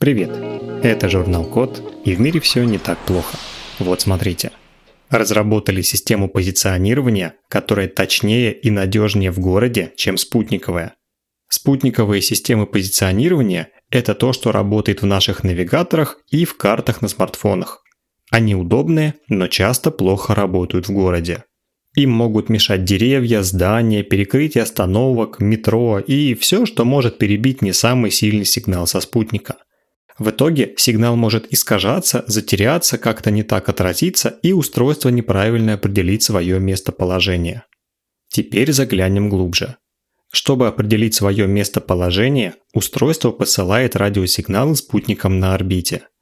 Привет! Это журнал Код, и в мире все не так плохо. Вот смотрите. Разработали систему позиционирования, которая точнее и надежнее в городе, чем спутниковая. Спутниковые системы позиционирования – это то, что работает в наших навигаторах и в картах на смартфонах. Они удобные, но часто плохо работают в городе. Им могут мешать деревья, здания, перекрытие остановок, метро и все, что может перебить не самый сильный сигнал со спутника. В итоге сигнал может искажаться, затеряться, как-то не так отразиться и устройство неправильно определить свое местоположение. Теперь заглянем глубже. Чтобы определить свое местоположение, устройство посылает радиосигналы спутникам на орбите –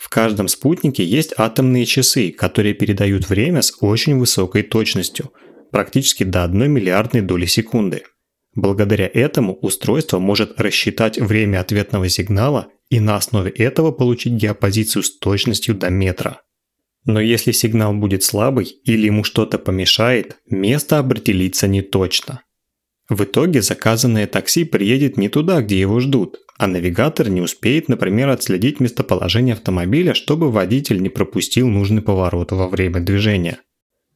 в каждом спутнике есть атомные часы, которые передают время с очень высокой точностью, практически до 1 миллиардной доли секунды. Благодаря этому устройство может рассчитать время ответного сигнала и на основе этого получить геопозицию с точностью до метра. Но если сигнал будет слабый или ему что-то помешает, место определиться не точно. В итоге заказанное такси приедет не туда, где его ждут, а навигатор не успеет, например, отследить местоположение автомобиля, чтобы водитель не пропустил нужный поворот во время движения.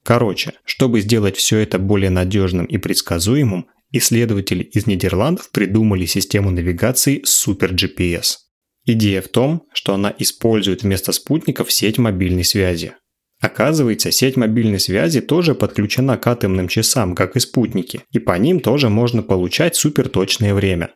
Короче, чтобы сделать все это более надежным и предсказуемым, исследователи из Нидерландов придумали систему навигации Super GPS. Идея в том, что она использует вместо спутников сеть мобильной связи. Оказывается, сеть мобильной связи тоже подключена к атомным часам, как и спутники, и по ним тоже можно получать суперточное время.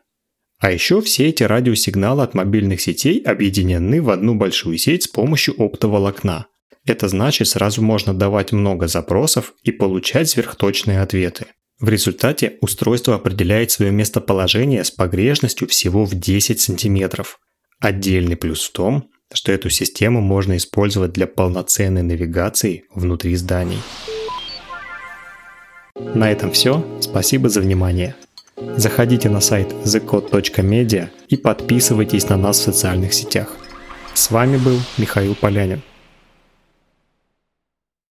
А еще все эти радиосигналы от мобильных сетей объединены в одну большую сеть с помощью оптоволокна. Это значит, сразу можно давать много запросов и получать сверхточные ответы. В результате устройство определяет свое местоположение с погрешностью всего в 10 сантиметров. Отдельный плюс в том, что эту систему можно использовать для полноценной навигации внутри зданий. На этом все. Спасибо за внимание. Заходите на сайт thecode.media и подписывайтесь на нас в социальных сетях. С вами был Михаил Полянин.